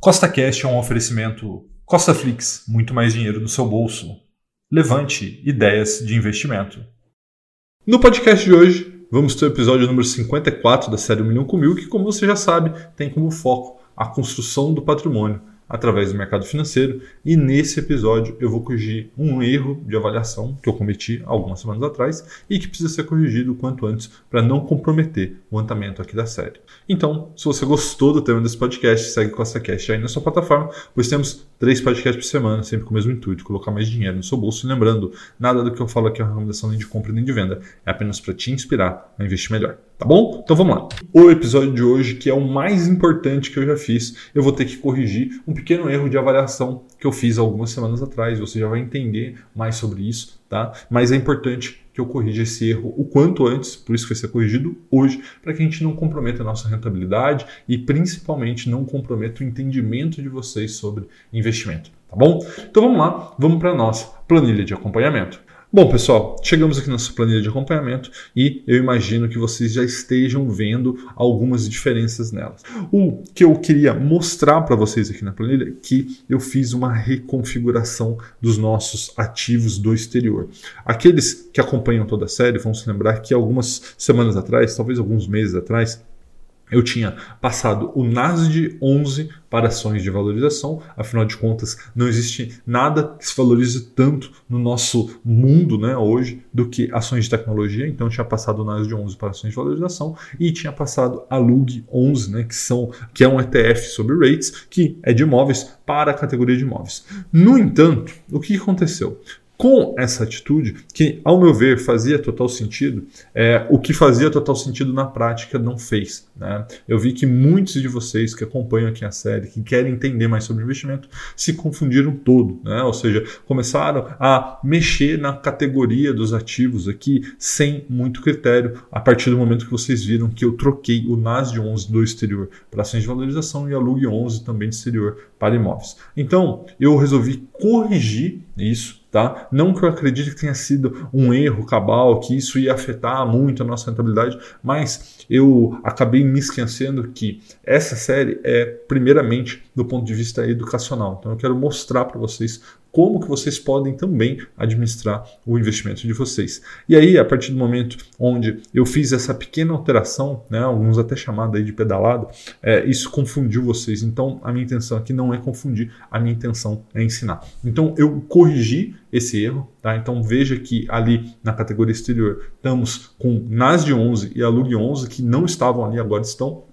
Costa Cash é um oferecimento Costa Flix, muito mais dinheiro no seu bolso. Levante ideias de investimento. No podcast de hoje, vamos ter o episódio número 54 da série Milhão com Mil, que, como você já sabe, tem como foco a construção do patrimônio através do mercado financeiro. E nesse episódio eu vou corrigir um erro de avaliação que eu cometi algumas semanas atrás e que precisa ser corrigido o quanto antes para não comprometer o andamento aqui da série. Então, se você gostou do tema desse podcast, segue com essa cast aí na sua plataforma, pois temos três podcasts por semana, sempre com o mesmo intuito, colocar mais dinheiro no seu bolso. E lembrando, nada do que eu falo aqui é uma recomendação nem de compra nem de venda, é apenas para te inspirar a investir melhor. Tá bom? Então vamos lá. O episódio de hoje, que é o mais importante que eu já fiz, eu vou ter que corrigir um pequeno erro de avaliação que eu fiz algumas semanas atrás. Você já vai entender mais sobre isso, tá? Mas é importante que eu corrija esse erro o quanto antes, por isso que vai ser corrigido hoje, para que a gente não comprometa a nossa rentabilidade e principalmente não comprometa o entendimento de vocês sobre investimento, tá bom? Então vamos lá, vamos para a nossa planilha de acompanhamento. Bom, pessoal, chegamos aqui na sua planilha de acompanhamento e eu imagino que vocês já estejam vendo algumas diferenças nelas. O que eu queria mostrar para vocês aqui na planilha é que eu fiz uma reconfiguração dos nossos ativos do exterior. Aqueles que acompanham toda a série vão se lembrar que algumas semanas atrás, talvez alguns meses atrás, eu tinha passado o NASD 11 para ações de valorização, afinal de contas, não existe nada que se valorize tanto no nosso mundo né, hoje do que ações de tecnologia. Então, tinha passado o NASD 11 para ações de valorização e tinha passado a LUG 11, né, que, são, que é um ETF sobre rates, que é de imóveis para a categoria de imóveis. No entanto, o que aconteceu? Com essa atitude, que, ao meu ver, fazia total sentido, é, o que fazia total sentido na prática não fez. Né? Eu vi que muitos de vocês que acompanham aqui a série, que querem entender mais sobre investimento, se confundiram todo. Né? Ou seja, começaram a mexer na categoria dos ativos aqui sem muito critério, a partir do momento que vocês viram que eu troquei o NASD 11 do exterior para ações de valorização e a LUG 11 também de exterior para imóveis. Então, eu resolvi corrigir isso Tá? Não que eu acredite que tenha sido um erro cabal, que isso ia afetar muito a nossa rentabilidade, mas eu acabei me esquecendo que essa série é primeiramente do ponto de vista educacional. Então eu quero mostrar para vocês como que vocês podem também administrar o investimento de vocês. E aí, a partir do momento onde eu fiz essa pequena alteração, né, alguns até chamados aí de pedalada, é, isso confundiu vocês. Então, a minha intenção aqui não é confundir, a minha intenção é ensinar. Então, eu corrigi esse erro, tá? Então, veja que ali na categoria exterior estamos com NAS de 11 e a LUG 11 que não estavam ali, agora estão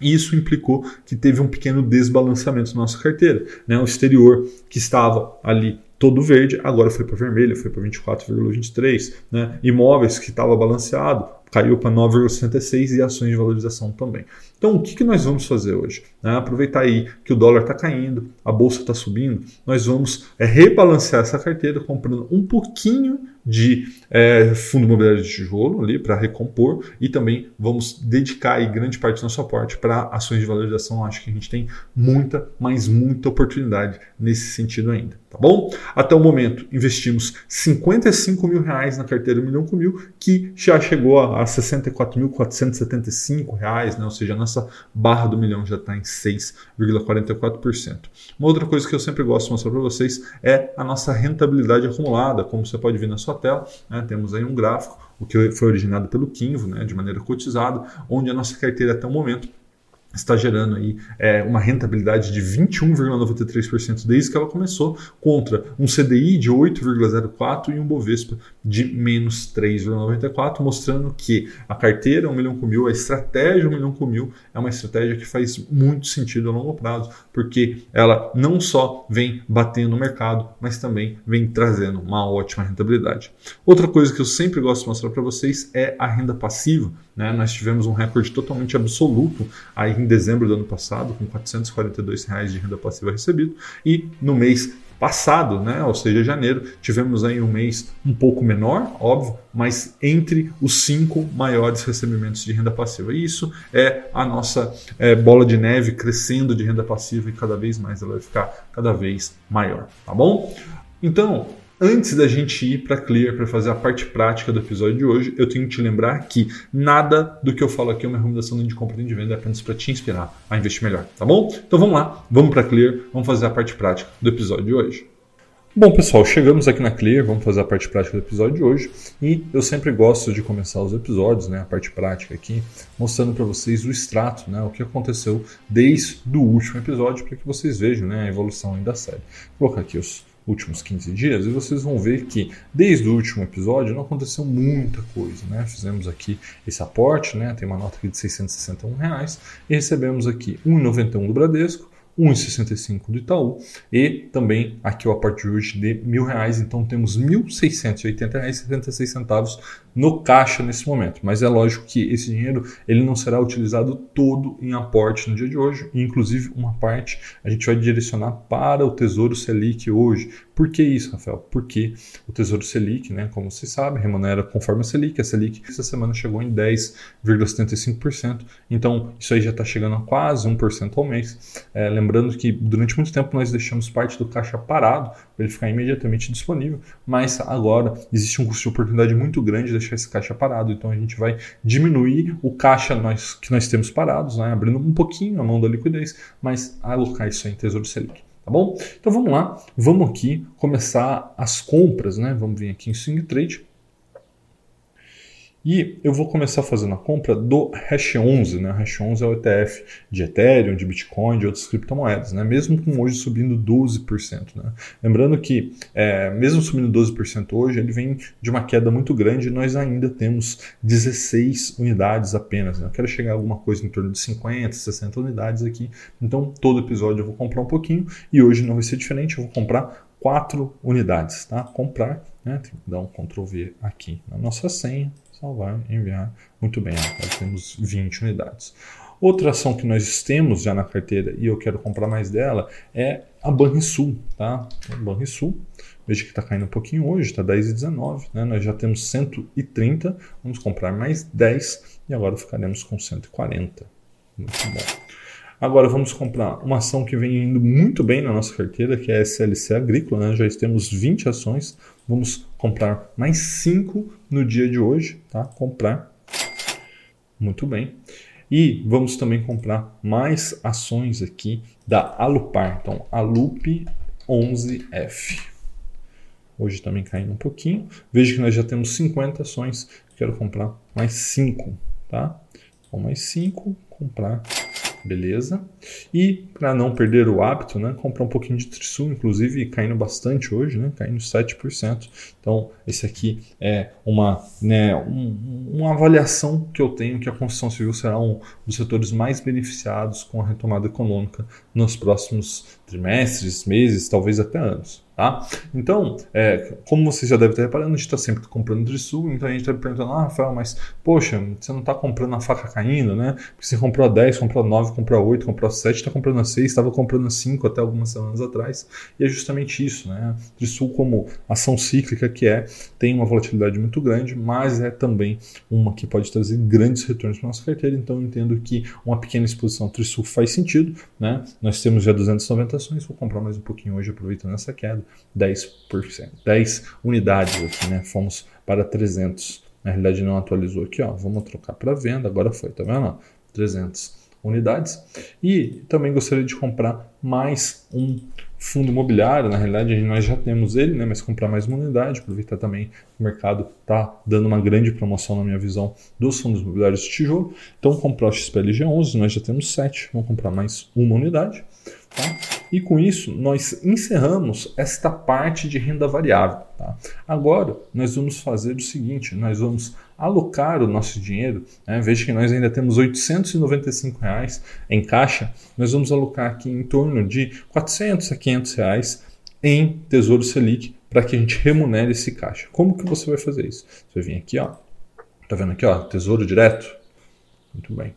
isso implicou que teve um pequeno desbalanceamento na nossa carteira. Né? O exterior, que estava ali todo verde, agora foi para vermelho, foi para 24,23. Né? Imóveis, que estava balanceado, caiu para 9,66 e ações de valorização também. Então, o que, que nós vamos fazer hoje? Né? Aproveitar aí que o dólar está caindo, a bolsa está subindo, nós vamos é, rebalancear essa carteira comprando um pouquinho de é, fundo imobiliário de tijolo ali para recompor e também vamos dedicar aí grande parte do nosso aporte para ações de valorização. Acho que a gente tem muita, mas muita oportunidade nesse sentido ainda, tá bom? Até o momento investimos 55 mil reais na carteira milhão com mil, que já chegou a, a 64.475 reais, né? Ou seja, a nossa barra do milhão já está em 6,44%. Uma outra coisa que eu sempre gosto de mostrar para vocês é a nossa rentabilidade acumulada, como você pode ver na sua tela, né? temos aí um gráfico, o que foi originado pelo Kinvo, né? de maneira cotizada, onde a nossa carteira até o momento está gerando aí é, uma rentabilidade de 21,93% desde que ela começou, contra um CDI de 8,04% e um Bovespa de menos 3,94%, mostrando que a carteira 1 milhão com mil, a estratégia 1 milhão com mil é uma estratégia que faz muito sentido a longo prazo, porque ela não só vem batendo no mercado, mas também vem trazendo uma ótima rentabilidade. Outra coisa que eu sempre gosto de mostrar para vocês é a renda passiva. Né? Nós tivemos um recorde totalmente absoluto aí em dezembro do ano passado, com 442 reais de renda passiva recebido, e no mês passado, né, ou seja, janeiro, tivemos aí um mês um pouco menor, óbvio, mas entre os cinco maiores recebimentos de renda passiva. E isso é a nossa é, bola de neve crescendo de renda passiva e cada vez mais ela vai ficar cada vez maior, tá bom? Então, Antes da gente ir para Clear para fazer a parte prática do episódio de hoje, eu tenho que te lembrar que nada do que eu falo aqui é uma recomendação de compra nem de venda, é apenas para te inspirar a investir melhor, tá bom? Então vamos lá, vamos para Clear, vamos fazer a parte prática do episódio de hoje. Bom, pessoal, chegamos aqui na Clear, vamos fazer a parte prática do episódio de hoje. E eu sempre gosto de começar os episódios, né, a parte prática aqui, mostrando para vocês o extrato, né, o que aconteceu desde o último episódio, para que vocês vejam né, a evolução da série. Vou colocar aqui os últimos 15 dias e vocês vão ver que desde o último episódio não aconteceu muita coisa, né? Fizemos aqui esse aporte, né? Tem uma nota aqui de 661 reais e recebemos aqui 1,91 do Bradesco, 1,65 do Itaú e também aqui o aporte de hoje de mil reais, então temos R$ 1.680,76 no caixa nesse momento. Mas é lógico que esse dinheiro ele não será utilizado todo em aporte no dia de hoje, e inclusive uma parte a gente vai direcionar para o Tesouro Selic hoje. Por que isso, Rafael? Porque o Tesouro Selic, né, como você sabe, remunera conforme a Selic. A Selic essa semana chegou em 10,75%, então isso aí já está chegando a quase 1% ao mês. É, Lembrando que durante muito tempo nós deixamos parte do caixa parado para ele ficar imediatamente disponível, mas agora existe um custo de oportunidade muito grande de deixar esse caixa parado, então a gente vai diminuir o caixa nós, que nós temos parados, né, abrindo um pouquinho a mão da liquidez, mas alocar isso em Tesouro Selic. Tá bom? Então vamos lá, vamos aqui começar as compras, né? Vamos vir aqui em Swing Trade e eu vou começar fazendo a compra do Hash 11, né? Hash 11 é o ETF de Ethereum, de Bitcoin, de outras criptomoedas, né? Mesmo com hoje subindo 12%, né? Lembrando que, é, mesmo subindo 12% hoje, ele vem de uma queda muito grande e nós ainda temos 16 unidades apenas, né? Eu quero chegar a alguma coisa em torno de 50, 60 unidades aqui, então todo episódio eu vou comprar um pouquinho e hoje não vai ser diferente, eu vou comprar 4 unidades, tá? Comprar, né? Tem que dar um Ctrl V aqui na nossa senha, salvar, enviar. Muito bem, agora temos 20 unidades. Outra ação que nós temos já na carteira e eu quero comprar mais dela é a Banrisul, tá? Banrisul, veja que está caindo um pouquinho hoje, está 10,19, né? Nós já temos 130, vamos comprar mais 10 e agora ficaremos com 140. Muito bom. Agora vamos comprar uma ação que vem indo muito bem na nossa carteira, que é a SLC Agrícola. Né? Já temos 20 ações. Vamos comprar mais 5 no dia de hoje. Tá? Comprar. Muito bem. E vamos também comprar mais ações aqui da Alupar. Então, Alup 11F. Hoje também caindo um pouquinho. Veja que nós já temos 50 ações. Quero comprar mais 5. Tá? Com mais 5, comprar beleza. E para não perder o hábito, né, comprar um pouquinho de Trisul, inclusive caindo bastante hoje, né, caindo 7%. Então, esse aqui é uma, né, um, uma avaliação que eu tenho que a construção civil será um dos setores mais beneficiados com a retomada econômica nos próximos trimestres, meses, talvez até anos. Tá? Então, é, como vocês já devem estar reparando, a gente está sempre comprando Trisul, então a gente está perguntando, ah, Rafael, mas poxa, você não está comprando a faca caindo, né? Porque você comprou a 10, comprou a 9, comprou a 8, comprou a 7, está comprando a 6, estava comprando a 5 até algumas semanas atrás. E é justamente isso, né? Trisul, como ação cíclica que é, tem uma volatilidade muito grande, mas é também uma que pode trazer grandes retornos para nossa carteira. Então, eu entendo que uma pequena exposição Trisul faz sentido, né? Nós temos já 290 ações, vou comprar mais um pouquinho hoje aproveitando essa queda. 10%, 10 unidades aqui, né? Fomos para 300. Na realidade não atualizou aqui, ó. Vamos trocar para venda, agora foi, tá vendo? 300 unidades. E também gostaria de comprar mais um fundo imobiliário, na realidade nós já temos ele, né, mas comprar mais uma unidade, aproveitar também o mercado está dando uma grande promoção na minha visão dos fundos imobiliários de tijolo. Então comprar o XPLG 11, nós já temos 7, vamos comprar mais uma unidade. Tá? E com isso, nós encerramos esta parte de renda variável. Tá? Agora, nós vamos fazer o seguinte: nós vamos alocar o nosso dinheiro. Né? Veja que nós ainda temos 895 reais em caixa. Nós vamos alocar aqui em torno de R$ 400 a 500 reais em Tesouro Selic para que a gente remunere esse caixa. Como que você vai fazer isso? Você vir aqui, ó. Tá vendo aqui, ó, Tesouro Direto? Muito bem.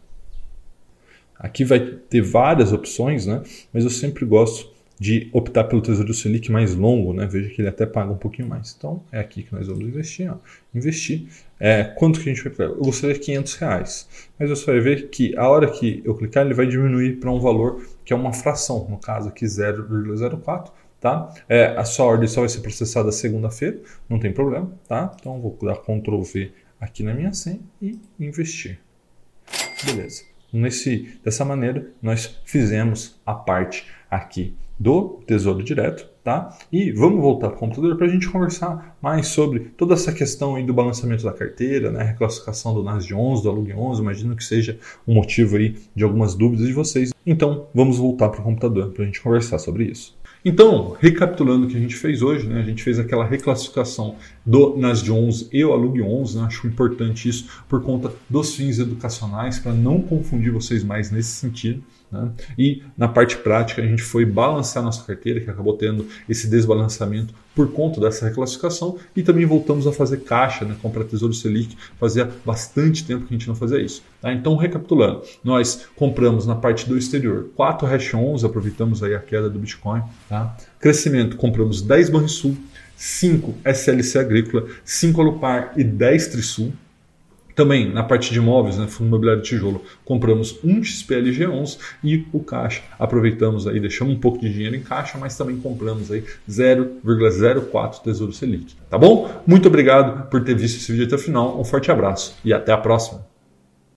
Aqui vai ter várias opções, né? Mas eu sempre gosto de optar pelo Tesouro Selic mais longo, né? Veja que ele até paga um pouquinho mais. Então, é aqui que nós vamos investir. Ó. Investir. É, quanto que a gente vai pegar? Eu gostaria de 500 reais. Mas você vai ver que a hora que eu clicar, ele vai diminuir para um valor que é uma fração. No caso aqui, 0,04. tá? É, a sua ordem só vai ser processada segunda-feira, não tem problema, tá? Então vou dar Ctrl V aqui na minha senha e investir. Beleza. Nesse, dessa maneira, nós fizemos a parte aqui do Tesouro Direto, tá? E vamos voltar para o computador para a gente conversar mais sobre toda essa questão aí do balanceamento da carteira, né? Reclassificação do NAS de 11, do Alug 11, imagino que seja um motivo aí de algumas dúvidas de vocês. Então, vamos voltar para o computador para a gente conversar sobre isso. Então, recapitulando o que a gente fez hoje, né, a gente fez aquela reclassificação do NAS de 11 e o Alug 11, né, acho importante isso por conta dos fins educacionais, para não confundir vocês mais nesse sentido. Né? E na parte prática, a gente foi balancear nossa carteira, que acabou tendo esse desbalanceamento por conta dessa reclassificação, e também voltamos a fazer caixa, né, comprar Tesouro Selic. Fazia bastante tempo que a gente não fazia isso. Tá? Então, recapitulando, nós compramos na parte do exterior 4 Hash 11, aproveitamos aí a queda do Bitcoin. Tá? Crescimento, compramos 10 Banrisul, 5 SLC Agrícola, 5 Alupar e 10 Trisul. Também na parte de imóveis, né, fundo imobiliário de tijolo, compramos um XPLG11 e o caixa aproveitamos aí, deixamos um pouco de dinheiro em caixa, mas também compramos aí 0,04 Tesouro Selic. Tá bom? Muito obrigado por ter visto esse vídeo até o final. Um forte abraço e até a próxima.